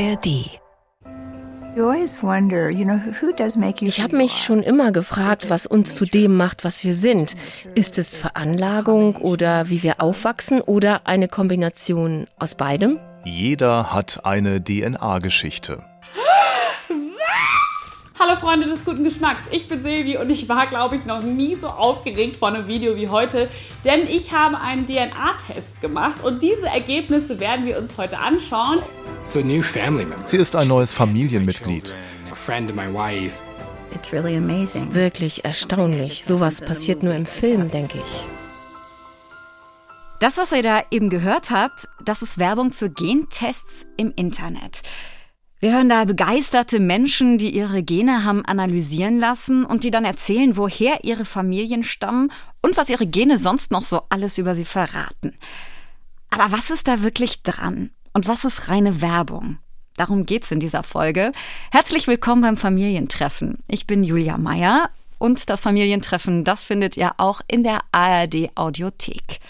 ARD ich habe mich schon immer gefragt, was uns zu dem macht, was wir sind. Ist es Veranlagung oder wie wir aufwachsen oder eine Kombination aus beidem? Jeder hat eine DNA-Geschichte. Hallo Freunde des guten Geschmacks, ich bin Silvi und ich war, glaube ich, noch nie so aufgeregt vor einem Video wie heute, denn ich habe einen DNA-Test gemacht und diese Ergebnisse werden wir uns heute anschauen. Sie ist ein neues Familienmitglied. Wirklich erstaunlich. Sowas passiert nur im Film, denke ich. Das, was ihr da eben gehört habt, das ist Werbung für Gentests im Internet. Wir hören da begeisterte Menschen, die ihre Gene haben analysieren lassen und die dann erzählen, woher ihre Familien stammen und was ihre Gene sonst noch so alles über sie verraten. Aber was ist da wirklich dran? Und was ist reine Werbung? Darum geht's in dieser Folge. Herzlich willkommen beim Familientreffen. Ich bin Julia Meyer und das Familientreffen, das findet ihr auch in der ARD Audiothek.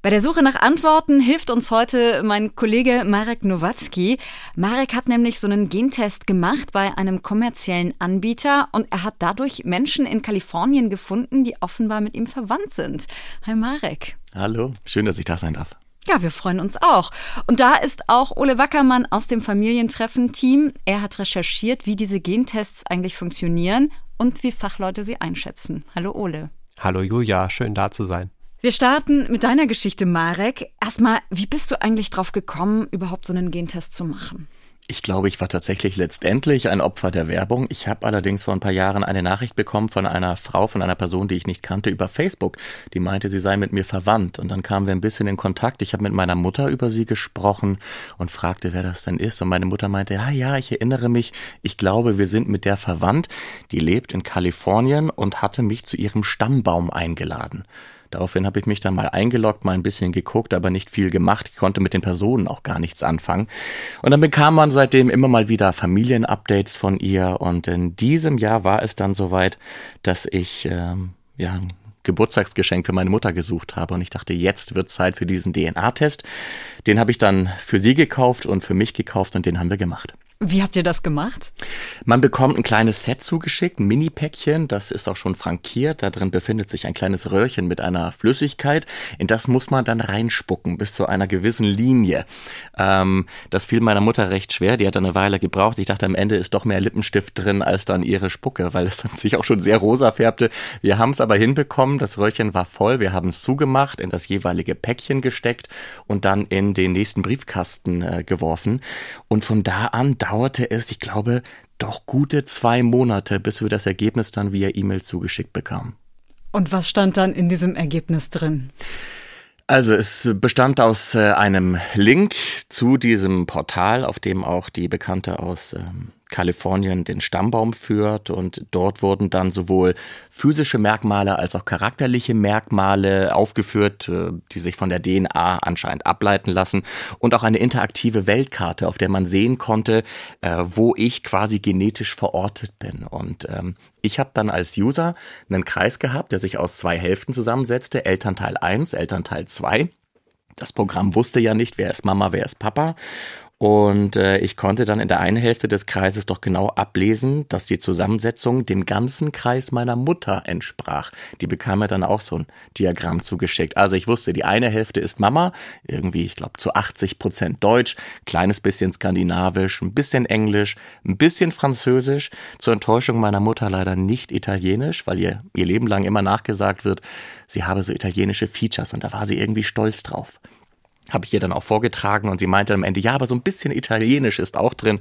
Bei der Suche nach Antworten hilft uns heute mein Kollege Marek Nowatzki. Marek hat nämlich so einen Gentest gemacht bei einem kommerziellen Anbieter und er hat dadurch Menschen in Kalifornien gefunden, die offenbar mit ihm verwandt sind. Hi Marek. Hallo, schön, dass ich da sein darf. Ja, wir freuen uns auch. Und da ist auch Ole Wackermann aus dem Familientreffen-Team. Er hat recherchiert, wie diese Gentests eigentlich funktionieren und wie Fachleute sie einschätzen. Hallo Ole. Hallo Julia, schön da zu sein. Wir starten mit deiner Geschichte, Marek. Erstmal, wie bist du eigentlich drauf gekommen, überhaupt so einen Gentest zu machen? Ich glaube, ich war tatsächlich letztendlich ein Opfer der Werbung. Ich habe allerdings vor ein paar Jahren eine Nachricht bekommen von einer Frau, von einer Person, die ich nicht kannte, über Facebook. Die meinte, sie sei mit mir verwandt. Und dann kamen wir ein bisschen in Kontakt. Ich habe mit meiner Mutter über sie gesprochen und fragte, wer das denn ist. Und meine Mutter meinte, ja, ja, ich erinnere mich. Ich glaube, wir sind mit der verwandt. Die lebt in Kalifornien und hatte mich zu ihrem Stammbaum eingeladen. Daraufhin habe ich mich dann mal eingeloggt, mal ein bisschen geguckt, aber nicht viel gemacht. Ich konnte mit den Personen auch gar nichts anfangen. Und dann bekam man seitdem immer mal wieder Familienupdates von ihr. Und in diesem Jahr war es dann soweit, dass ich ähm, ja ein Geburtstagsgeschenk für meine Mutter gesucht habe. Und ich dachte, jetzt wird Zeit für diesen DNA-Test. Den habe ich dann für sie gekauft und für mich gekauft und den haben wir gemacht. Wie habt ihr das gemacht? Man bekommt ein kleines Set zugeschickt, ein Mini-Päckchen, das ist auch schon frankiert. Da drin befindet sich ein kleines Röhrchen mit einer Flüssigkeit. In das muss man dann reinspucken bis zu einer gewissen Linie. Ähm, das fiel meiner Mutter recht schwer, die hat eine Weile gebraucht. Ich dachte, am Ende ist doch mehr Lippenstift drin als dann ihre Spucke, weil es dann sich auch schon sehr rosa färbte. Wir haben es aber hinbekommen, das Röhrchen war voll, wir haben es zugemacht, in das jeweilige Päckchen gesteckt und dann in den nächsten Briefkasten äh, geworfen. Und von da an dauerte es, ich glaube, doch gute zwei Monate, bis wir das Ergebnis dann via E-Mail zugeschickt bekamen. Und was stand dann in diesem Ergebnis drin? Also es bestand aus äh, einem Link zu diesem Portal, auf dem auch die Bekannte aus ähm, Kalifornien den Stammbaum führt und dort wurden dann sowohl physische Merkmale als auch charakterliche Merkmale aufgeführt, äh, die sich von der DNA anscheinend ableiten lassen und auch eine interaktive Weltkarte, auf der man sehen konnte, äh, wo ich quasi genetisch verortet bin. Und ähm, ich habe dann als User einen Kreis gehabt, der sich aus zwei Hälften zusammensetzte, Elternteil 1, Elternteil 2. Das Programm wusste ja nicht, wer ist Mama, wer ist Papa. Und äh, ich konnte dann in der einen Hälfte des Kreises doch genau ablesen, dass die Zusammensetzung dem ganzen Kreis meiner Mutter entsprach. Die bekam mir dann auch so ein Diagramm zugeschickt. Also ich wusste, die eine Hälfte ist Mama, irgendwie, ich glaube, zu 80 Prozent Deutsch, kleines bisschen Skandinavisch, ein bisschen Englisch, ein bisschen Französisch. Zur Enttäuschung meiner Mutter leider nicht Italienisch, weil ihr ihr Leben lang immer nachgesagt wird, sie habe so italienische Features und da war sie irgendwie stolz drauf habe ich ihr dann auch vorgetragen und sie meinte am Ende, ja, aber so ein bisschen Italienisch ist auch drin.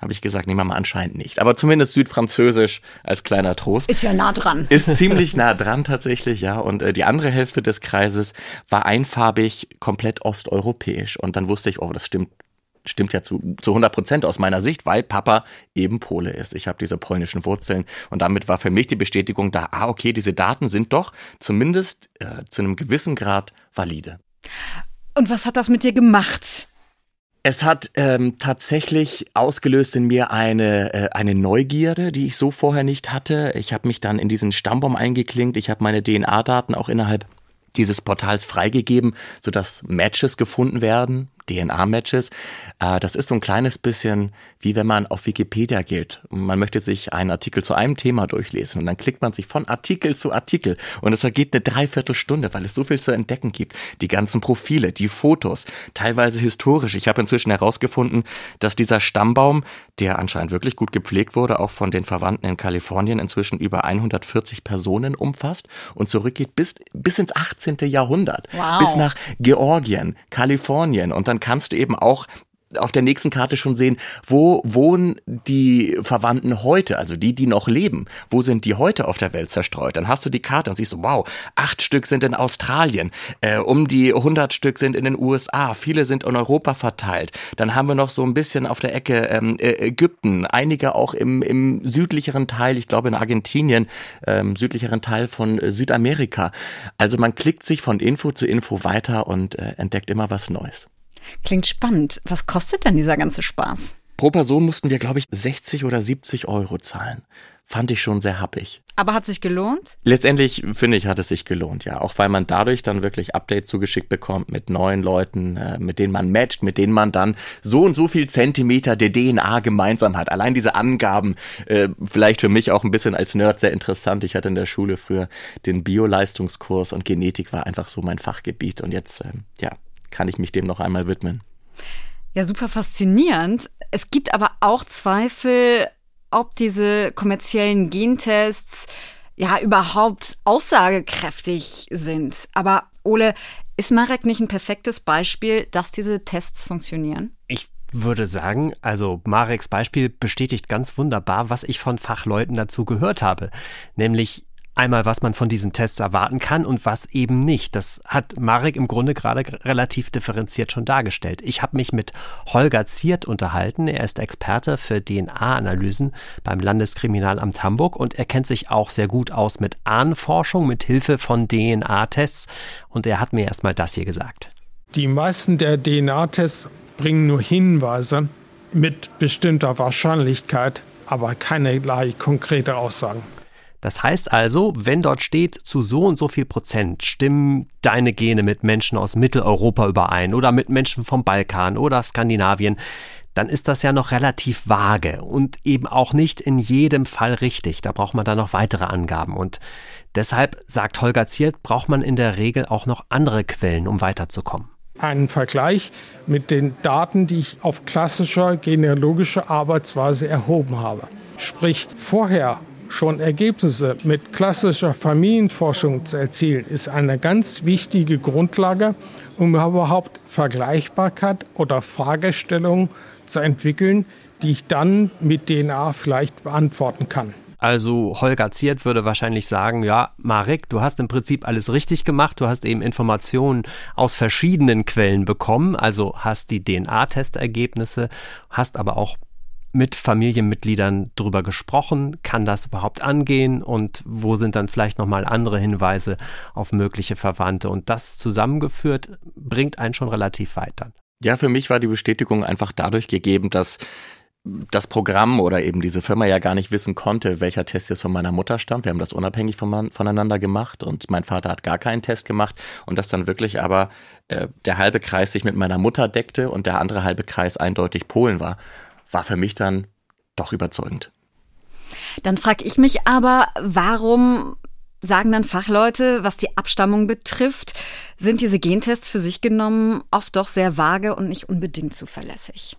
Habe ich gesagt, nehmen wir mal anscheinend nicht. Aber zumindest Südfranzösisch als kleiner Trost. Ist ja nah dran. Ist ziemlich nah dran tatsächlich, ja. Und äh, die andere Hälfte des Kreises war einfarbig, komplett osteuropäisch. Und dann wusste ich, oh, das stimmt stimmt ja zu, zu 100 Prozent aus meiner Sicht, weil Papa eben Pole ist. Ich habe diese polnischen Wurzeln und damit war für mich die Bestätigung da, ah, okay, diese Daten sind doch zumindest äh, zu einem gewissen Grad valide. Und was hat das mit dir gemacht? Es hat ähm, tatsächlich ausgelöst in mir eine, äh, eine Neugierde, die ich so vorher nicht hatte. Ich habe mich dann in diesen Stammbaum eingeklinkt. Ich habe meine DNA-Daten auch innerhalb dieses Portals freigegeben, sodass Matches gefunden werden, DNA-Matches. Äh, das ist so ein kleines bisschen wie wenn man auf Wikipedia geht. Man möchte sich einen Artikel zu einem Thema durchlesen und dann klickt man sich von Artikel zu Artikel und es vergeht eine Dreiviertelstunde, weil es so viel zu entdecken gibt. Die ganzen Profile, die Fotos, teilweise historisch. Ich habe inzwischen herausgefunden, dass dieser Stammbaum, der anscheinend wirklich gut gepflegt wurde, auch von den Verwandten in Kalifornien inzwischen über 140 Personen umfasst und zurückgeht bis, bis ins 18. Jahrhundert. Wow. Bis nach Georgien, Kalifornien und dann kannst du eben auch auf der nächsten Karte schon sehen, wo wohnen die Verwandten heute, also die, die noch leben. Wo sind die heute auf der Welt zerstreut? Dann hast du die Karte und siehst, wow, acht Stück sind in Australien, äh, um die 100 Stück sind in den USA, viele sind in Europa verteilt. Dann haben wir noch so ein bisschen auf der Ecke ähm, äh, Ägypten, einige auch im, im südlicheren Teil, ich glaube in Argentinien, ähm, südlicheren Teil von Südamerika. Also man klickt sich von Info zu Info weiter und äh, entdeckt immer was Neues. Klingt spannend. Was kostet denn dieser ganze Spaß? Pro Person mussten wir, glaube ich, 60 oder 70 Euro zahlen. Fand ich schon sehr happig. Aber hat sich gelohnt? Letztendlich finde ich, hat es sich gelohnt, ja. Auch weil man dadurch dann wirklich Updates zugeschickt bekommt mit neuen Leuten, äh, mit denen man matcht, mit denen man dann so und so viel Zentimeter der DNA gemeinsam hat. Allein diese Angaben, äh, vielleicht für mich auch ein bisschen als Nerd sehr interessant. Ich hatte in der Schule früher den Bioleistungskurs und Genetik war einfach so mein Fachgebiet. Und jetzt, äh, ja, kann ich mich dem noch einmal widmen. Ja, super faszinierend. Es gibt aber auch Zweifel, ob diese kommerziellen Gentests ja überhaupt aussagekräftig sind. Aber Ole, ist Marek nicht ein perfektes Beispiel, dass diese Tests funktionieren? Ich würde sagen, also Mareks Beispiel bestätigt ganz wunderbar, was ich von Fachleuten dazu gehört habe. Nämlich Einmal, was man von diesen Tests erwarten kann und was eben nicht. Das hat Marek im Grunde gerade relativ differenziert schon dargestellt. Ich habe mich mit Holger Ziert unterhalten. Er ist Experte für DNA-Analysen beim Landeskriminalamt Hamburg und er kennt sich auch sehr gut aus mit Ahnenforschung mit Hilfe von DNA-Tests. Und er hat mir erstmal das hier gesagt. Die meisten der DNA-Tests bringen nur Hinweise mit bestimmter Wahrscheinlichkeit, aber keinerlei konkrete Aussagen. Das heißt also, wenn dort steht, zu so und so viel Prozent stimmen deine Gene mit Menschen aus Mitteleuropa überein oder mit Menschen vom Balkan oder Skandinavien, dann ist das ja noch relativ vage und eben auch nicht in jedem Fall richtig. Da braucht man dann noch weitere Angaben. Und deshalb, sagt Holger Zielt, braucht man in der Regel auch noch andere Quellen, um weiterzukommen. Einen Vergleich mit den Daten, die ich auf klassischer genealogischer Arbeitsweise erhoben habe. Sprich, vorher schon Ergebnisse mit klassischer Familienforschung zu erzielen, ist eine ganz wichtige Grundlage, um überhaupt Vergleichbarkeit oder Fragestellungen zu entwickeln, die ich dann mit DNA vielleicht beantworten kann. Also Holger Ziert würde wahrscheinlich sagen, ja, Marek, du hast im Prinzip alles richtig gemacht, du hast eben Informationen aus verschiedenen Quellen bekommen, also hast die DNA-Testergebnisse, hast aber auch mit Familienmitgliedern drüber gesprochen? Kann das überhaupt angehen? Und wo sind dann vielleicht nochmal andere Hinweise auf mögliche Verwandte? Und das zusammengeführt bringt einen schon relativ weit dann. Ja, für mich war die Bestätigung einfach dadurch gegeben, dass das Programm oder eben diese Firma ja gar nicht wissen konnte, welcher Test jetzt von meiner Mutter stammt. Wir haben das unabhängig von, voneinander gemacht und mein Vater hat gar keinen Test gemacht und dass dann wirklich aber äh, der halbe Kreis sich mit meiner Mutter deckte und der andere halbe Kreis eindeutig Polen war war für mich dann doch überzeugend. Dann frage ich mich aber, warum sagen dann Fachleute, was die Abstammung betrifft, sind diese Gentests für sich genommen oft doch sehr vage und nicht unbedingt zuverlässig?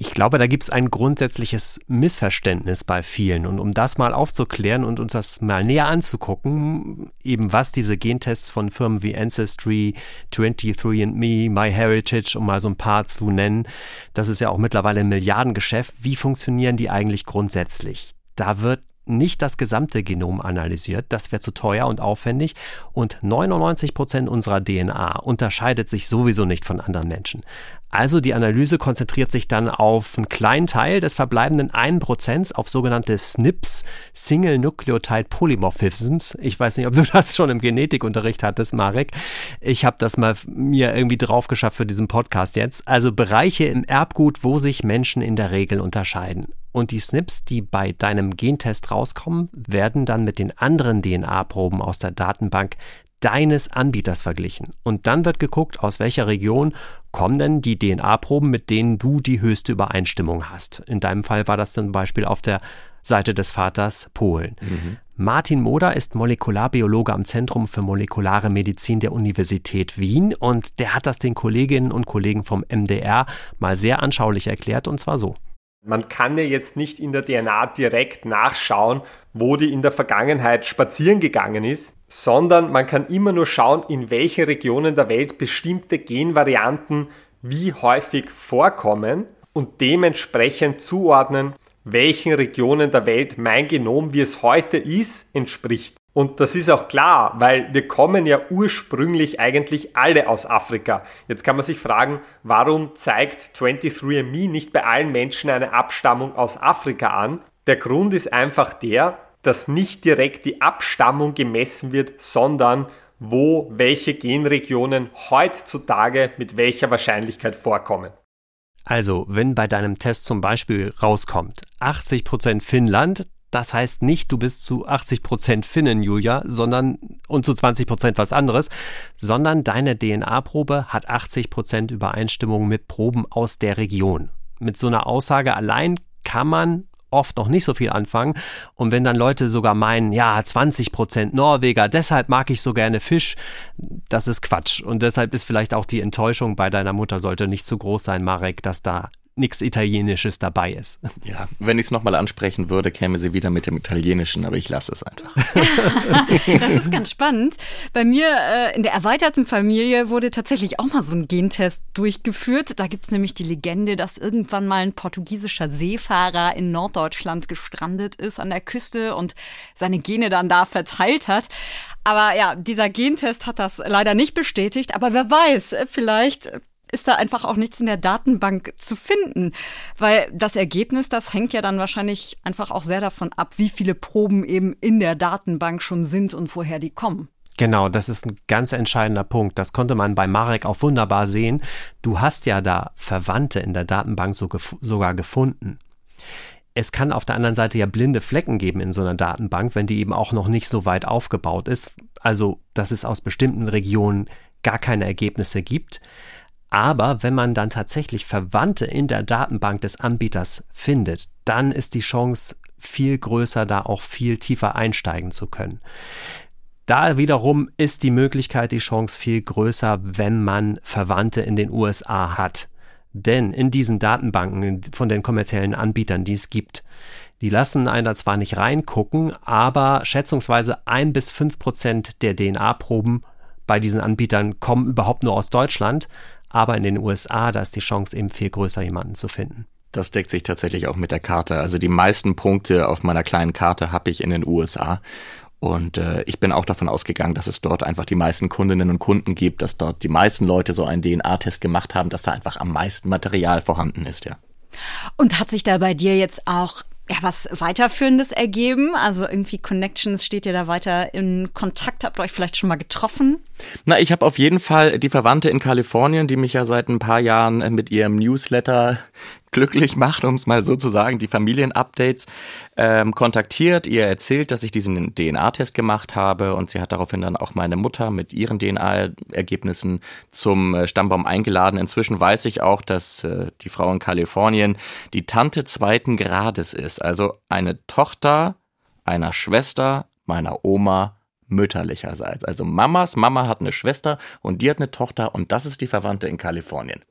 Ich glaube, da gibt es ein grundsätzliches Missverständnis bei vielen. Und um das mal aufzuklären und uns das mal näher anzugucken, eben was diese Gentests von Firmen wie Ancestry, 23andMe, MyHeritage, um mal so ein paar zu nennen, das ist ja auch mittlerweile ein Milliardengeschäft. Wie funktionieren die eigentlich grundsätzlich? Da wird nicht das gesamte Genom analysiert, das wäre zu teuer und aufwendig und 99 Prozent unserer DNA unterscheidet sich sowieso nicht von anderen Menschen. Also die Analyse konzentriert sich dann auf einen kleinen Teil des verbleibenden 1% auf sogenannte SNPs, Single Nucleotide Polymorphisms. Ich weiß nicht, ob du das schon im Genetikunterricht hattest, Marek. Ich habe das mal mir irgendwie drauf geschafft für diesen Podcast jetzt. Also Bereiche im Erbgut, wo sich Menschen in der Regel unterscheiden. Und die SNPs, die bei deinem Gentest rauskommen, werden dann mit den anderen DNA-Proben aus der Datenbank deines Anbieters verglichen. Und dann wird geguckt, aus welcher Region kommen denn die DNA-Proben, mit denen du die höchste Übereinstimmung hast. In deinem Fall war das zum Beispiel auf der Seite des Vaters Polen. Mhm. Martin Moder ist Molekularbiologe am Zentrum für molekulare Medizin der Universität Wien und der hat das den Kolleginnen und Kollegen vom MDR mal sehr anschaulich erklärt und zwar so. Man kann ja jetzt nicht in der DNA direkt nachschauen, wo die in der Vergangenheit spazieren gegangen ist, sondern man kann immer nur schauen, in welchen Regionen der Welt bestimmte Genvarianten wie häufig vorkommen und dementsprechend zuordnen, welchen Regionen der Welt mein Genom, wie es heute ist, entspricht. Und das ist auch klar, weil wir kommen ja ursprünglich eigentlich alle aus Afrika. Jetzt kann man sich fragen, warum zeigt 23andMe nicht bei allen Menschen eine Abstammung aus Afrika an? Der Grund ist einfach der, dass nicht direkt die Abstammung gemessen wird, sondern wo welche Genregionen heutzutage mit welcher Wahrscheinlichkeit vorkommen. Also, wenn bei deinem Test zum Beispiel rauskommt 80% Finnland, das heißt nicht, du bist zu 80% Finnen, Julia, sondern und zu 20% was anderes, sondern deine DNA-Probe hat 80% Übereinstimmung mit Proben aus der Region. Mit so einer Aussage allein kann man oft noch nicht so viel anfangen. Und wenn dann Leute sogar meinen, ja, 20 Prozent Norweger, deshalb mag ich so gerne Fisch, das ist Quatsch. Und deshalb ist vielleicht auch die Enttäuschung bei deiner Mutter sollte nicht zu groß sein, Marek, dass da nichts Italienisches dabei ist. Ja, wenn ich es nochmal ansprechen würde, käme sie wieder mit dem Italienischen, aber ich lasse es einfach. das ist ganz spannend. Bei mir äh, in der erweiterten Familie wurde tatsächlich auch mal so ein Gentest durchgeführt. Da gibt es nämlich die Legende, dass irgendwann mal ein portugiesischer Seefahrer in Norddeutschland gestrandet ist an der Küste und seine Gene dann da verteilt hat. Aber ja, dieser Gentest hat das leider nicht bestätigt. Aber wer weiß, vielleicht ist da einfach auch nichts in der Datenbank zu finden, weil das Ergebnis, das hängt ja dann wahrscheinlich einfach auch sehr davon ab, wie viele Proben eben in der Datenbank schon sind und woher die kommen. Genau, das ist ein ganz entscheidender Punkt. Das konnte man bei Marek auch wunderbar sehen. Du hast ja da Verwandte in der Datenbank so gef sogar gefunden. Es kann auf der anderen Seite ja blinde Flecken geben in so einer Datenbank, wenn die eben auch noch nicht so weit aufgebaut ist. Also, dass es aus bestimmten Regionen gar keine Ergebnisse gibt. Aber wenn man dann tatsächlich Verwandte in der Datenbank des Anbieters findet, dann ist die Chance viel größer, da auch viel tiefer einsteigen zu können. Da wiederum ist die Möglichkeit, die Chance viel größer, wenn man Verwandte in den USA hat. Denn in diesen Datenbanken von den kommerziellen Anbietern, die es gibt, die lassen einen da zwar nicht reingucken, aber schätzungsweise ein bis fünf Prozent der DNA-Proben bei diesen Anbietern kommen überhaupt nur aus Deutschland. Aber in den USA, da ist die Chance eben viel größer, jemanden zu finden. Das deckt sich tatsächlich auch mit der Karte. Also die meisten Punkte auf meiner kleinen Karte habe ich in den USA. Und äh, ich bin auch davon ausgegangen, dass es dort einfach die meisten Kundinnen und Kunden gibt, dass dort die meisten Leute so einen DNA-Test gemacht haben, dass da einfach am meisten Material vorhanden ist, ja. Und hat sich da bei dir jetzt auch ja, was weiterführendes ergeben? Also irgendwie Connections, steht ihr da weiter in Kontakt? Habt ihr euch vielleicht schon mal getroffen? Na, ich habe auf jeden Fall die Verwandte in Kalifornien, die mich ja seit ein paar Jahren mit ihrem Newsletter glücklich macht, um es mal so zu sagen, die Familienupdates ähm, kontaktiert, ihr erzählt, dass ich diesen DNA-Test gemacht habe und sie hat daraufhin dann auch meine Mutter mit ihren DNA-Ergebnissen zum äh, Stammbaum eingeladen. Inzwischen weiß ich auch, dass äh, die Frau in Kalifornien die Tante zweiten Grades ist, also eine Tochter einer Schwester meiner Oma mütterlicherseits. Also Mamas Mama hat eine Schwester und die hat eine Tochter und das ist die Verwandte in Kalifornien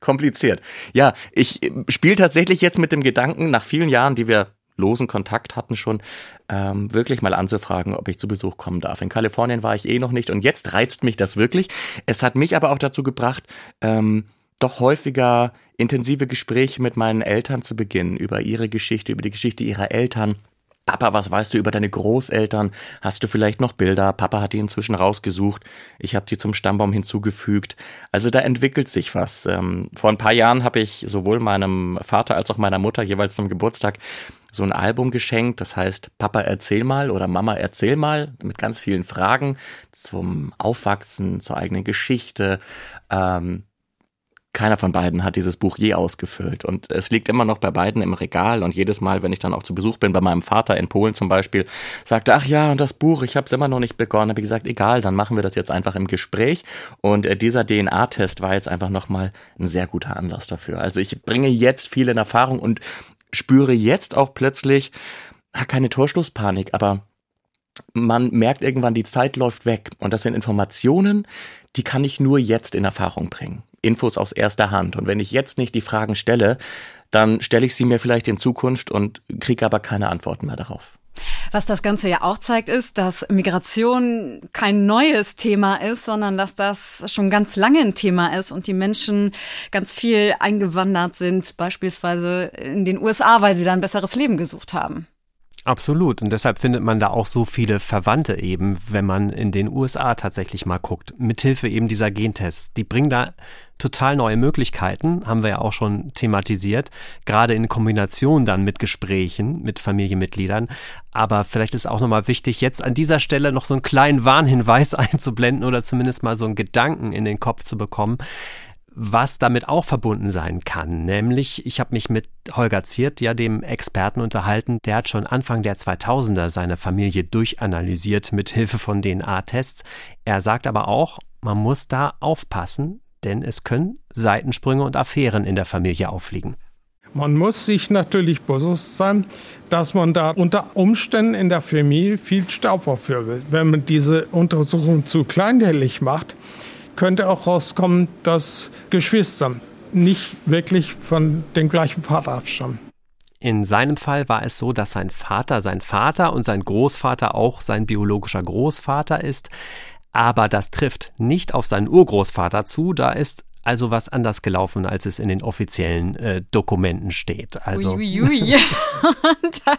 kompliziert. Ja, ich äh, spiele tatsächlich jetzt mit dem Gedanken, nach vielen Jahren, die wir losen Kontakt hatten schon, ähm, wirklich mal anzufragen, ob ich zu Besuch kommen darf. In Kalifornien war ich eh noch nicht und jetzt reizt mich das wirklich. Es hat mich aber auch dazu gebracht, ähm, doch häufiger intensive Gespräche mit meinen Eltern zu beginnen über ihre Geschichte, über die Geschichte ihrer Eltern Papa, was weißt du über deine Großeltern? Hast du vielleicht noch Bilder? Papa hat die inzwischen rausgesucht. Ich habe die zum Stammbaum hinzugefügt. Also da entwickelt sich was. Ähm, vor ein paar Jahren habe ich sowohl meinem Vater als auch meiner Mutter jeweils zum Geburtstag so ein Album geschenkt. Das heißt, Papa erzähl mal oder Mama erzähl mal mit ganz vielen Fragen zum Aufwachsen, zur eigenen Geschichte. Ähm, keiner von beiden hat dieses Buch je ausgefüllt. Und es liegt immer noch bei beiden im Regal. Und jedes Mal, wenn ich dann auch zu Besuch bin, bei meinem Vater in Polen zum Beispiel, sagte, ach ja, und das Buch, ich habe es immer noch nicht begonnen. Habe ich gesagt, egal, dann machen wir das jetzt einfach im Gespräch. Und äh, dieser DNA-Test war jetzt einfach nochmal ein sehr guter Anlass dafür. Also ich bringe jetzt viel in Erfahrung und spüre jetzt auch plötzlich, keine Torschlusspanik, aber man merkt irgendwann, die Zeit läuft weg. Und das sind Informationen, die kann ich nur jetzt in Erfahrung bringen. Infos aus erster Hand. Und wenn ich jetzt nicht die Fragen stelle, dann stelle ich sie mir vielleicht in Zukunft und kriege aber keine Antworten mehr darauf. Was das Ganze ja auch zeigt, ist, dass Migration kein neues Thema ist, sondern dass das schon ganz lange ein Thema ist und die Menschen ganz viel eingewandert sind, beispielsweise in den USA, weil sie da ein besseres Leben gesucht haben. Absolut. Und deshalb findet man da auch so viele Verwandte eben, wenn man in den USA tatsächlich mal guckt. Mithilfe eben dieser Gentests. Die bringen da total neue Möglichkeiten, haben wir ja auch schon thematisiert, gerade in Kombination dann mit Gesprächen mit Familienmitgliedern. Aber vielleicht ist auch nochmal wichtig, jetzt an dieser Stelle noch so einen kleinen Warnhinweis einzublenden oder zumindest mal so einen Gedanken in den Kopf zu bekommen was damit auch verbunden sein kann. Nämlich, ich habe mich mit Holger Ziert, ja dem Experten unterhalten, der hat schon Anfang der 2000er seine Familie durchanalysiert mit Hilfe von DNA-Tests. Er sagt aber auch, man muss da aufpassen, denn es können Seitensprünge und Affären in der Familie auffliegen. Man muss sich natürlich bewusst sein, dass man da unter Umständen in der Familie viel Staub aufwirbelt. Wenn man diese Untersuchung zu kleinteilig macht, könnte auch rauskommen, dass Geschwister nicht wirklich von dem gleichen Vater abstammen. In seinem Fall war es so, dass sein Vater sein Vater und sein Großvater auch sein biologischer Großvater ist. Aber das trifft nicht auf seinen Urgroßvater zu. Da ist also was anders gelaufen, als es in den offiziellen äh, Dokumenten steht. Also ui, ui, ui. da,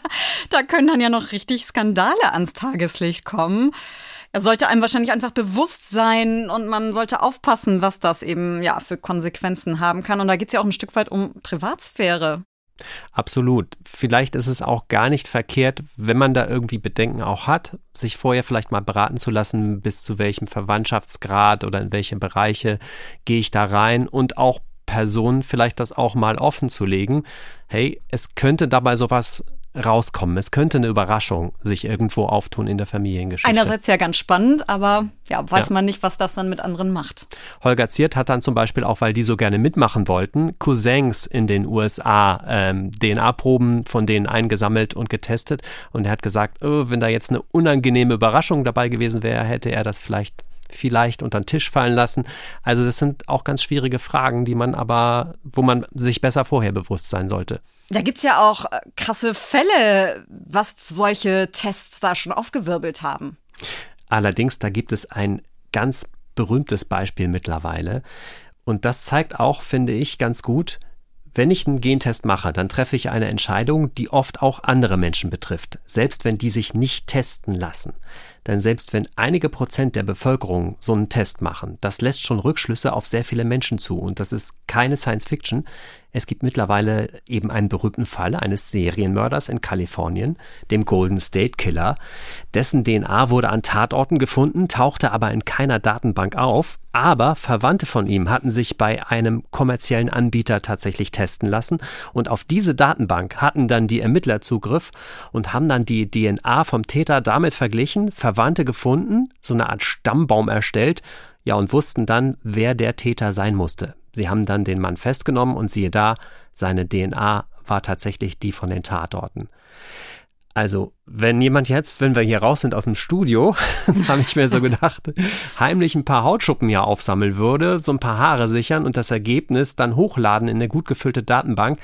da können dann ja noch richtig Skandale ans Tageslicht kommen. Er sollte einem wahrscheinlich einfach bewusst sein und man sollte aufpassen, was das eben ja für Konsequenzen haben kann. Und da geht es ja auch ein Stück weit um Privatsphäre. Absolut. Vielleicht ist es auch gar nicht verkehrt, wenn man da irgendwie Bedenken auch hat, sich vorher vielleicht mal beraten zu lassen, bis zu welchem Verwandtschaftsgrad oder in welche Bereiche gehe ich da rein und auch Personen vielleicht das auch mal offen zu legen. Hey, es könnte dabei sowas rauskommen. Es könnte eine Überraschung sich irgendwo auftun in der Familiengeschichte. Einerseits ja ganz spannend, aber ja, weiß ja. man nicht, was das dann mit anderen macht. Holger Ziert hat dann zum Beispiel auch, weil die so gerne mitmachen wollten, Cousins in den USA ähm, DNA-Proben von denen eingesammelt und getestet. Und er hat gesagt, oh, wenn da jetzt eine unangenehme Überraschung dabei gewesen wäre, hätte er das vielleicht vielleicht unter den Tisch fallen lassen. Also das sind auch ganz schwierige Fragen, die man aber, wo man sich besser vorher bewusst sein sollte. Da gibt's ja auch äh, krasse Fälle, was solche Tests da schon aufgewirbelt haben. Allerdings, da gibt es ein ganz berühmtes Beispiel mittlerweile. Und das zeigt auch, finde ich, ganz gut, wenn ich einen Gentest mache, dann treffe ich eine Entscheidung, die oft auch andere Menschen betrifft, selbst wenn die sich nicht testen lassen. Denn selbst wenn einige Prozent der Bevölkerung so einen Test machen, das lässt schon Rückschlüsse auf sehr viele Menschen zu. Und das ist keine Science Fiction. Es gibt mittlerweile eben einen berühmten Fall eines Serienmörders in Kalifornien, dem Golden State Killer. Dessen DNA wurde an Tatorten gefunden, tauchte aber in keiner Datenbank auf. Aber Verwandte von ihm hatten sich bei einem kommerziellen Anbieter tatsächlich testen lassen. Und auf diese Datenbank hatten dann die Ermittler Zugriff und haben dann die DNA vom Täter damit verglichen, Verwandte gefunden, so eine Art Stammbaum erstellt, ja, und wussten dann, wer der Täter sein musste. Sie haben dann den Mann festgenommen und siehe da, seine DNA war tatsächlich die von den Tatorten. Also, wenn jemand jetzt, wenn wir hier raus sind aus dem Studio, habe ich mir so gedacht, heimlich ein paar Hautschuppen hier aufsammeln würde, so ein paar Haare sichern und das Ergebnis dann hochladen in eine gut gefüllte Datenbank,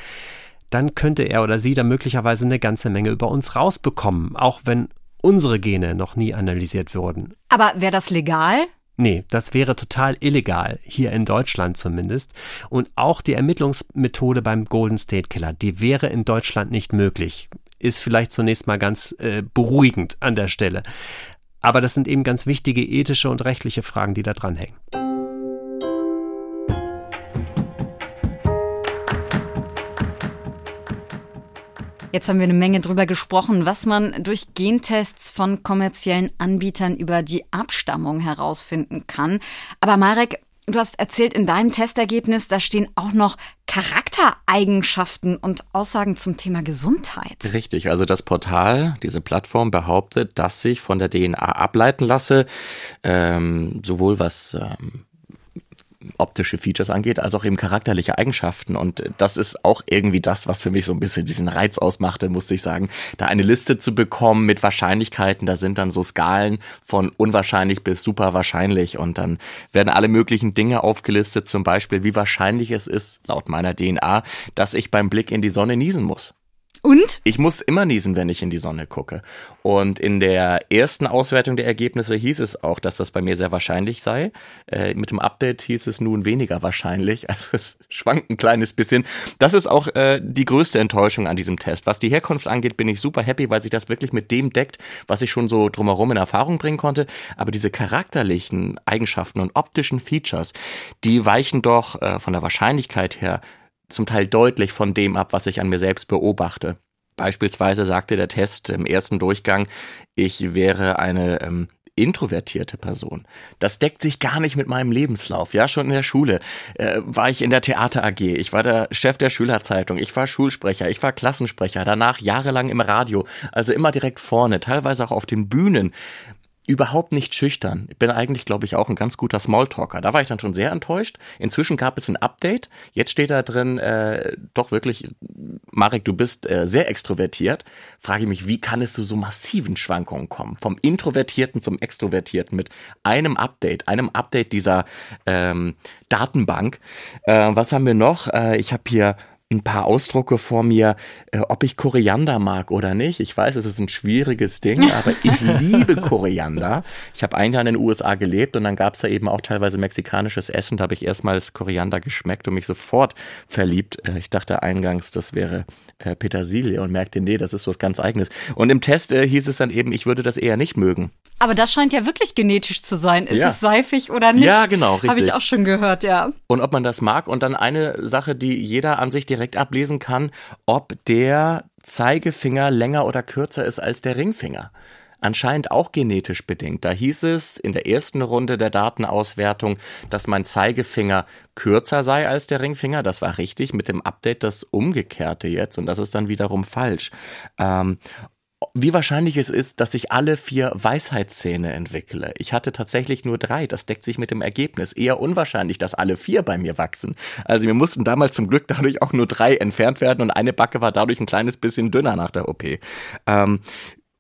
dann könnte er oder sie da möglicherweise eine ganze Menge über uns rausbekommen, auch wenn unsere Gene noch nie analysiert wurden. Aber wäre das legal? Nee, das wäre total illegal, hier in Deutschland zumindest. Und auch die Ermittlungsmethode beim Golden State Killer, die wäre in Deutschland nicht möglich. Ist vielleicht zunächst mal ganz äh, beruhigend an der Stelle. Aber das sind eben ganz wichtige ethische und rechtliche Fragen, die da dranhängen. Jetzt haben wir eine Menge drüber gesprochen, was man durch Gentests von kommerziellen Anbietern über die Abstammung herausfinden kann. Aber Marek, Du hast erzählt in deinem Testergebnis, da stehen auch noch Charaktereigenschaften und Aussagen zum Thema Gesundheit. Richtig, also das Portal, diese Plattform behauptet, dass sich von der DNA ableiten lasse, ähm, sowohl was ähm, optische Features angeht, als auch eben charakterliche Eigenschaften. Und das ist auch irgendwie das, was für mich so ein bisschen diesen Reiz ausmachte, musste ich sagen. Da eine Liste zu bekommen mit Wahrscheinlichkeiten, da sind dann so Skalen von unwahrscheinlich bis super wahrscheinlich. Und dann werden alle möglichen Dinge aufgelistet, zum Beispiel, wie wahrscheinlich es ist, laut meiner DNA, dass ich beim Blick in die Sonne niesen muss. Und? Ich muss immer niesen, wenn ich in die Sonne gucke. Und in der ersten Auswertung der Ergebnisse hieß es auch, dass das bei mir sehr wahrscheinlich sei. Äh, mit dem Update hieß es nun weniger wahrscheinlich. Also es schwankt ein kleines bisschen. Das ist auch äh, die größte Enttäuschung an diesem Test. Was die Herkunft angeht, bin ich super happy, weil sich das wirklich mit dem deckt, was ich schon so drumherum in Erfahrung bringen konnte. Aber diese charakterlichen Eigenschaften und optischen Features, die weichen doch äh, von der Wahrscheinlichkeit her zum Teil deutlich von dem ab, was ich an mir selbst beobachte. Beispielsweise sagte der Test im ersten Durchgang, ich wäre eine ähm, introvertierte Person. Das deckt sich gar nicht mit meinem Lebenslauf. Ja, schon in der Schule äh, war ich in der Theater AG, ich war der Chef der Schülerzeitung, ich war Schulsprecher, ich war Klassensprecher, danach jahrelang im Radio, also immer direkt vorne, teilweise auch auf den Bühnen überhaupt nicht schüchtern. Ich bin eigentlich, glaube ich, auch ein ganz guter Smalltalker. Da war ich dann schon sehr enttäuscht. Inzwischen gab es ein Update. Jetzt steht da drin, äh, doch wirklich, Marek, du bist äh, sehr extrovertiert. Frage ich mich, wie kann es zu so massiven Schwankungen kommen? Vom Introvertierten zum Extrovertierten mit einem Update, einem Update dieser ähm, Datenbank. Äh, was haben wir noch? Äh, ich habe hier ein paar Ausdrucke vor mir, äh, ob ich Koriander mag oder nicht. Ich weiß, es ist ein schwieriges Ding, aber ich liebe Koriander. Ich habe ein Jahr in den USA gelebt und dann gab es da eben auch teilweise mexikanisches Essen. Da habe ich erstmals Koriander geschmeckt und mich sofort verliebt. Äh, ich dachte eingangs, das wäre äh, Petersilie und merkte, nee, das ist was ganz eigenes. Und im Test hieß es dann eben, ich würde das eher nicht mögen. Aber das scheint ja wirklich genetisch zu sein. Ist ja. es seifig oder nicht? Ja, genau, richtig. Habe ich auch schon gehört, ja. Und ob man das mag. Und dann eine Sache, die jeder an sich direkt ablesen kann, ob der Zeigefinger länger oder kürzer ist als der Ringfinger anscheinend auch genetisch bedingt. Da hieß es in der ersten Runde der Datenauswertung, dass mein Zeigefinger kürzer sei als der Ringfinger. Das war richtig. Mit dem Update das Umgekehrte jetzt und das ist dann wiederum falsch. Ähm, wie wahrscheinlich es ist, dass ich alle vier Weisheitszähne entwickle. Ich hatte tatsächlich nur drei. Das deckt sich mit dem Ergebnis. Eher unwahrscheinlich, dass alle vier bei mir wachsen. Also wir mussten damals zum Glück dadurch auch nur drei entfernt werden und eine Backe war dadurch ein kleines bisschen dünner nach der OP. Ähm,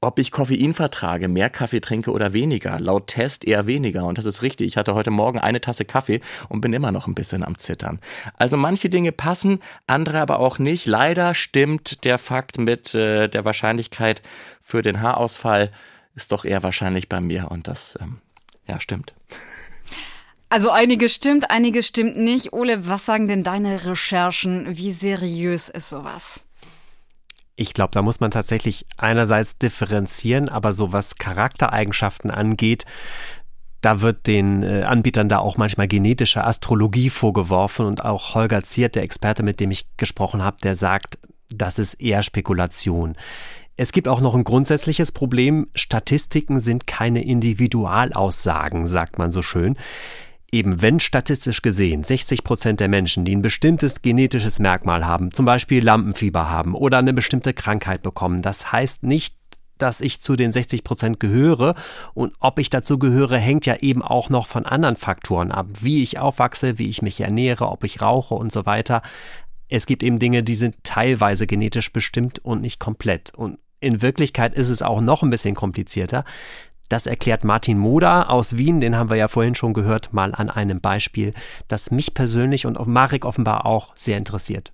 ob ich Koffein vertrage, mehr Kaffee trinke oder weniger. Laut Test eher weniger. Und das ist richtig. Ich hatte heute Morgen eine Tasse Kaffee und bin immer noch ein bisschen am Zittern. Also manche Dinge passen, andere aber auch nicht. Leider stimmt der Fakt mit äh, der Wahrscheinlichkeit für den Haarausfall ist doch eher wahrscheinlich bei mir. Und das, ähm, ja, stimmt. Also einiges stimmt, einiges stimmt nicht. Ole, was sagen denn deine Recherchen? Wie seriös ist sowas? Ich glaube, da muss man tatsächlich einerseits differenzieren, aber so was Charaktereigenschaften angeht, da wird den äh, Anbietern da auch manchmal genetische Astrologie vorgeworfen und auch Holger Ziert, der Experte, mit dem ich gesprochen habe, der sagt, das ist eher Spekulation. Es gibt auch noch ein grundsätzliches Problem. Statistiken sind keine Individualaussagen, sagt man so schön. Eben wenn statistisch gesehen 60 Prozent der Menschen, die ein bestimmtes genetisches Merkmal haben, zum Beispiel Lampenfieber haben oder eine bestimmte Krankheit bekommen, das heißt nicht, dass ich zu den 60 Prozent gehöre und ob ich dazu gehöre, hängt ja eben auch noch von anderen Faktoren ab, wie ich aufwachse, wie ich mich ernähre, ob ich rauche und so weiter. Es gibt eben Dinge, die sind teilweise genetisch bestimmt und nicht komplett. Und in Wirklichkeit ist es auch noch ein bisschen komplizierter. Das erklärt Martin Moda aus Wien, den haben wir ja vorhin schon gehört, mal an einem Beispiel, das mich persönlich und Marek offenbar auch sehr interessiert.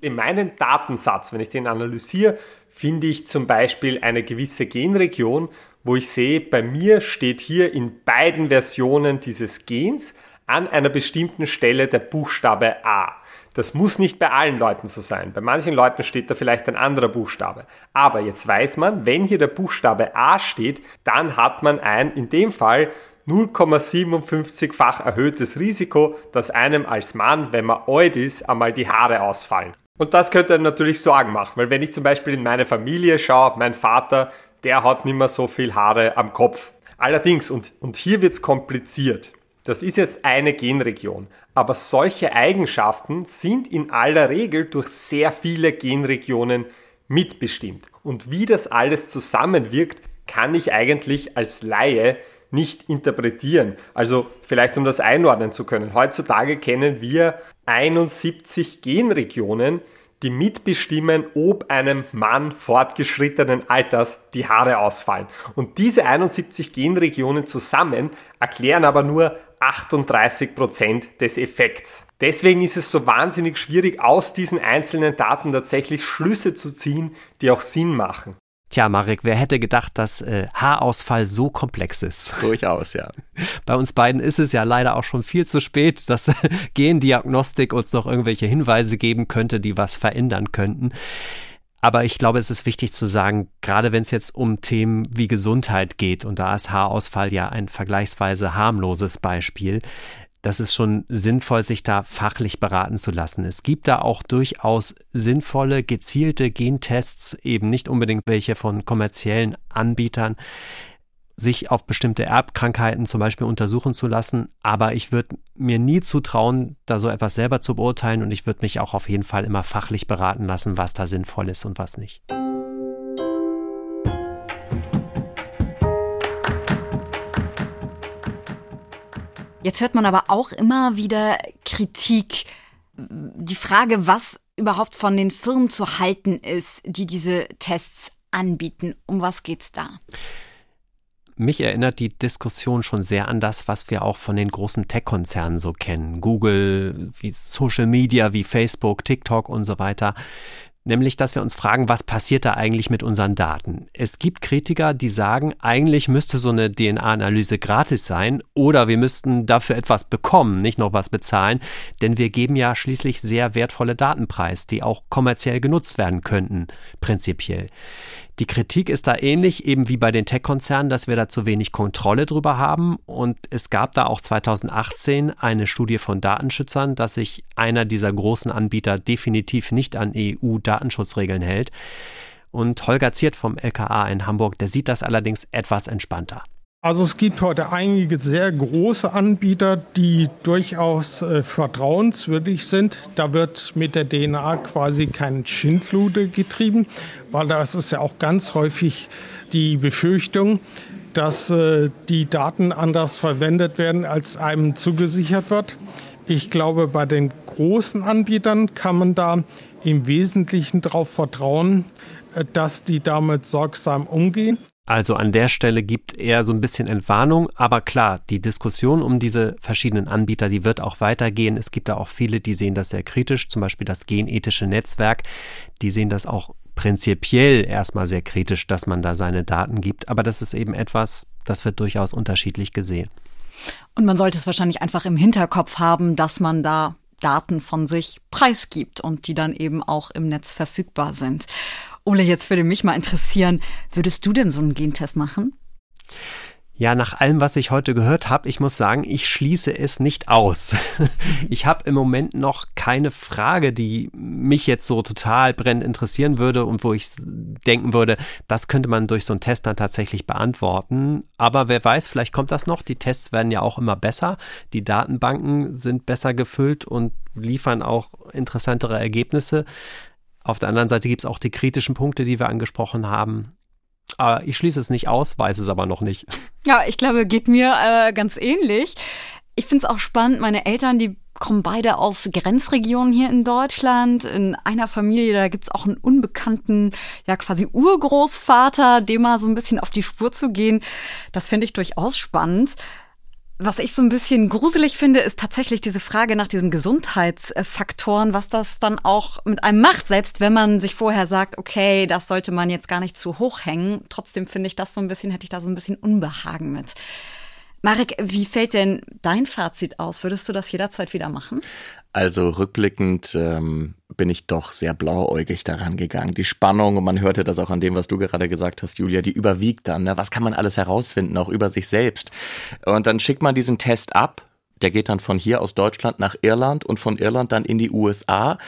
In meinem Datensatz, wenn ich den analysiere, finde ich zum Beispiel eine gewisse Genregion, wo ich sehe, bei mir steht hier in beiden Versionen dieses Gens an einer bestimmten Stelle der Buchstabe A. Das muss nicht bei allen Leuten so sein. Bei manchen Leuten steht da vielleicht ein anderer Buchstabe. Aber jetzt weiß man, wenn hier der Buchstabe A steht, dann hat man ein, in dem Fall, 0,57-fach erhöhtes Risiko, dass einem als Mann, wenn man alt ist, einmal die Haare ausfallen. Und das könnte einem natürlich Sorgen machen, weil wenn ich zum Beispiel in meine Familie schaue, mein Vater, der hat nicht mehr so viel Haare am Kopf. Allerdings, und, und hier wird's kompliziert. Das ist jetzt eine Genregion, aber solche Eigenschaften sind in aller Regel durch sehr viele Genregionen mitbestimmt. Und wie das alles zusammenwirkt, kann ich eigentlich als Laie nicht interpretieren. Also vielleicht um das einordnen zu können. Heutzutage kennen wir 71 Genregionen, die mitbestimmen, ob einem Mann fortgeschrittenen Alters die Haare ausfallen. Und diese 71 Genregionen zusammen erklären aber nur 38 Prozent des Effekts. Deswegen ist es so wahnsinnig schwierig, aus diesen einzelnen Daten tatsächlich Schlüsse zu ziehen, die auch Sinn machen. Tja, Marek, wer hätte gedacht, dass äh, Haarausfall so komplex ist? Durchaus, ja. Bei uns beiden ist es ja leider auch schon viel zu spät, dass Gendiagnostik uns noch irgendwelche Hinweise geben könnte, die was verändern könnten. Aber ich glaube, es ist wichtig zu sagen, gerade wenn es jetzt um Themen wie Gesundheit geht, und da ist Haarausfall ja ein vergleichsweise harmloses Beispiel, das ist schon sinnvoll, sich da fachlich beraten zu lassen. Es gibt da auch durchaus sinnvolle, gezielte Gentests, eben nicht unbedingt welche von kommerziellen Anbietern, sich auf bestimmte Erbkrankheiten zum Beispiel untersuchen zu lassen. Aber ich würde mir nie zutrauen, da so etwas selber zu beurteilen und ich würde mich auch auf jeden Fall immer fachlich beraten lassen, was da sinnvoll ist und was nicht. Jetzt hört man aber auch immer wieder Kritik. Die Frage, was überhaupt von den Firmen zu halten ist, die diese Tests anbieten. Um was geht's da? Mich erinnert die Diskussion schon sehr an das, was wir auch von den großen Tech-Konzernen so kennen. Google, wie Social Media, wie Facebook, TikTok und so weiter nämlich dass wir uns fragen, was passiert da eigentlich mit unseren Daten? Es gibt Kritiker, die sagen, eigentlich müsste so eine DNA-Analyse gratis sein oder wir müssten dafür etwas bekommen, nicht noch was bezahlen, denn wir geben ja schließlich sehr wertvolle Daten preis, die auch kommerziell genutzt werden könnten, prinzipiell. Die Kritik ist da ähnlich, eben wie bei den Tech-Konzernen, dass wir da zu wenig Kontrolle drüber haben. Und es gab da auch 2018 eine Studie von Datenschützern, dass sich einer dieser großen Anbieter definitiv nicht an EU-Datenschutzregeln hält. Und Holger Ziert vom LKA in Hamburg, der sieht das allerdings etwas entspannter. Also es gibt heute einige sehr große Anbieter, die durchaus äh, vertrauenswürdig sind. Da wird mit der DNA quasi kein Schindlude getrieben, weil das ist ja auch ganz häufig die Befürchtung, dass äh, die Daten anders verwendet werden, als einem zugesichert wird. Ich glaube, bei den großen Anbietern kann man da im Wesentlichen darauf vertrauen, äh, dass die damit sorgsam umgehen. Also an der Stelle gibt er so ein bisschen Entwarnung, aber klar, die Diskussion um diese verschiedenen Anbieter, die wird auch weitergehen. Es gibt da auch viele, die sehen das sehr kritisch, zum Beispiel das genethische Netzwerk, die sehen das auch prinzipiell erstmal sehr kritisch, dass man da seine Daten gibt, aber das ist eben etwas, das wird durchaus unterschiedlich gesehen. Und man sollte es wahrscheinlich einfach im Hinterkopf haben, dass man da Daten von sich preisgibt und die dann eben auch im Netz verfügbar sind. Ole, jetzt würde mich mal interessieren, würdest du denn so einen Gentest machen? Ja, nach allem, was ich heute gehört habe, ich muss sagen, ich schließe es nicht aus. Ich habe im Moment noch keine Frage, die mich jetzt so total brennend interessieren würde und wo ich denken würde, das könnte man durch so einen Test dann tatsächlich beantworten. Aber wer weiß, vielleicht kommt das noch. Die Tests werden ja auch immer besser. Die Datenbanken sind besser gefüllt und liefern auch interessantere Ergebnisse. Auf der anderen Seite gibt es auch die kritischen Punkte, die wir angesprochen haben. Aber ich schließe es nicht aus, weiß es aber noch nicht. Ja, ich glaube, geht mir äh, ganz ähnlich. Ich finde es auch spannend, meine Eltern, die kommen beide aus Grenzregionen hier in Deutschland. In einer Familie, da gibt es auch einen unbekannten, ja quasi Urgroßvater, dem mal so ein bisschen auf die Spur zu gehen. Das finde ich durchaus spannend. Was ich so ein bisschen gruselig finde, ist tatsächlich diese Frage nach diesen Gesundheitsfaktoren, was das dann auch mit einem macht, selbst wenn man sich vorher sagt, okay, das sollte man jetzt gar nicht zu hoch hängen. Trotzdem finde ich das so ein bisschen, hätte ich da so ein bisschen Unbehagen mit. Marek, wie fällt denn dein Fazit aus? Würdest du das jederzeit wieder machen? Also rückblickend ähm, bin ich doch sehr blauäugig daran gegangen. Die Spannung, und man hörte das auch an dem, was du gerade gesagt hast, Julia, die überwiegt dann. Ne? Was kann man alles herausfinden, auch über sich selbst? Und dann schickt man diesen Test ab. Der geht dann von hier aus Deutschland nach Irland und von Irland dann in die USA.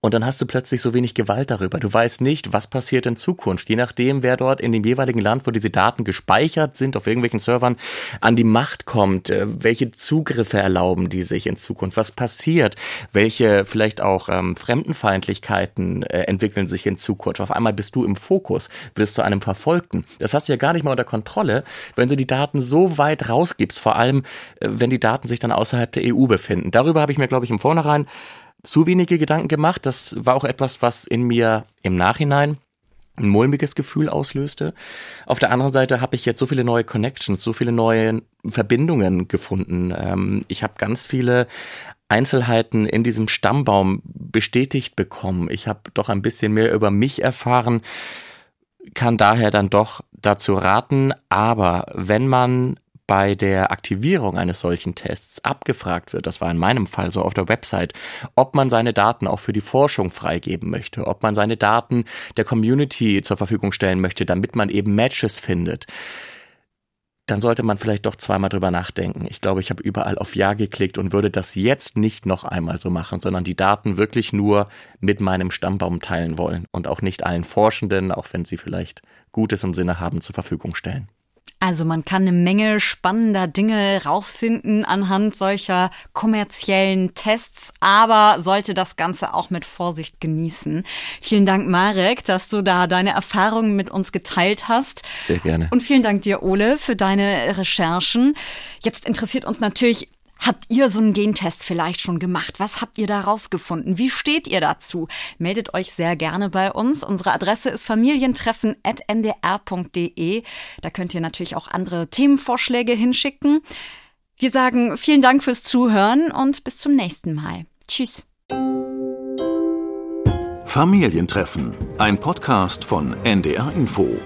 Und dann hast du plötzlich so wenig Gewalt darüber. Du weißt nicht, was passiert in Zukunft. Je nachdem, wer dort in dem jeweiligen Land, wo diese Daten gespeichert sind, auf irgendwelchen Servern, an die Macht kommt, äh, welche Zugriffe erlauben die sich in Zukunft, was passiert, welche vielleicht auch ähm, Fremdenfeindlichkeiten äh, entwickeln sich in Zukunft. Auf einmal bist du im Fokus, wirst du einem Verfolgten. Das hast du ja gar nicht mehr unter Kontrolle, wenn du die Daten so weit rausgibst, vor allem, äh, wenn die Daten sich dann außerhalb der EU befinden. Darüber habe ich mir, glaube ich, im Vornherein zu wenige Gedanken gemacht. Das war auch etwas, was in mir im Nachhinein ein mulmiges Gefühl auslöste. Auf der anderen Seite habe ich jetzt so viele neue Connections, so viele neue Verbindungen gefunden. Ähm, ich habe ganz viele Einzelheiten in diesem Stammbaum bestätigt bekommen. Ich habe doch ein bisschen mehr über mich erfahren, kann daher dann doch dazu raten, aber wenn man bei der Aktivierung eines solchen Tests abgefragt wird, das war in meinem Fall so auf der Website, ob man seine Daten auch für die Forschung freigeben möchte, ob man seine Daten der Community zur Verfügung stellen möchte, damit man eben Matches findet, dann sollte man vielleicht doch zweimal drüber nachdenken. Ich glaube, ich habe überall auf Ja geklickt und würde das jetzt nicht noch einmal so machen, sondern die Daten wirklich nur mit meinem Stammbaum teilen wollen und auch nicht allen Forschenden, auch wenn sie vielleicht Gutes im Sinne haben, zur Verfügung stellen. Also man kann eine Menge spannender Dinge rausfinden anhand solcher kommerziellen Tests, aber sollte das Ganze auch mit Vorsicht genießen. Vielen Dank, Marek, dass du da deine Erfahrungen mit uns geteilt hast. Sehr gerne. Und vielen Dank dir, Ole, für deine Recherchen. Jetzt interessiert uns natürlich, Habt ihr so einen Gentest vielleicht schon gemacht? Was habt ihr da rausgefunden? Wie steht ihr dazu? Meldet euch sehr gerne bei uns. Unsere Adresse ist familientreffen.ndr.de. Da könnt ihr natürlich auch andere Themenvorschläge hinschicken. Wir sagen vielen Dank fürs Zuhören und bis zum nächsten Mal. Tschüss. Familientreffen, ein Podcast von NDR Info.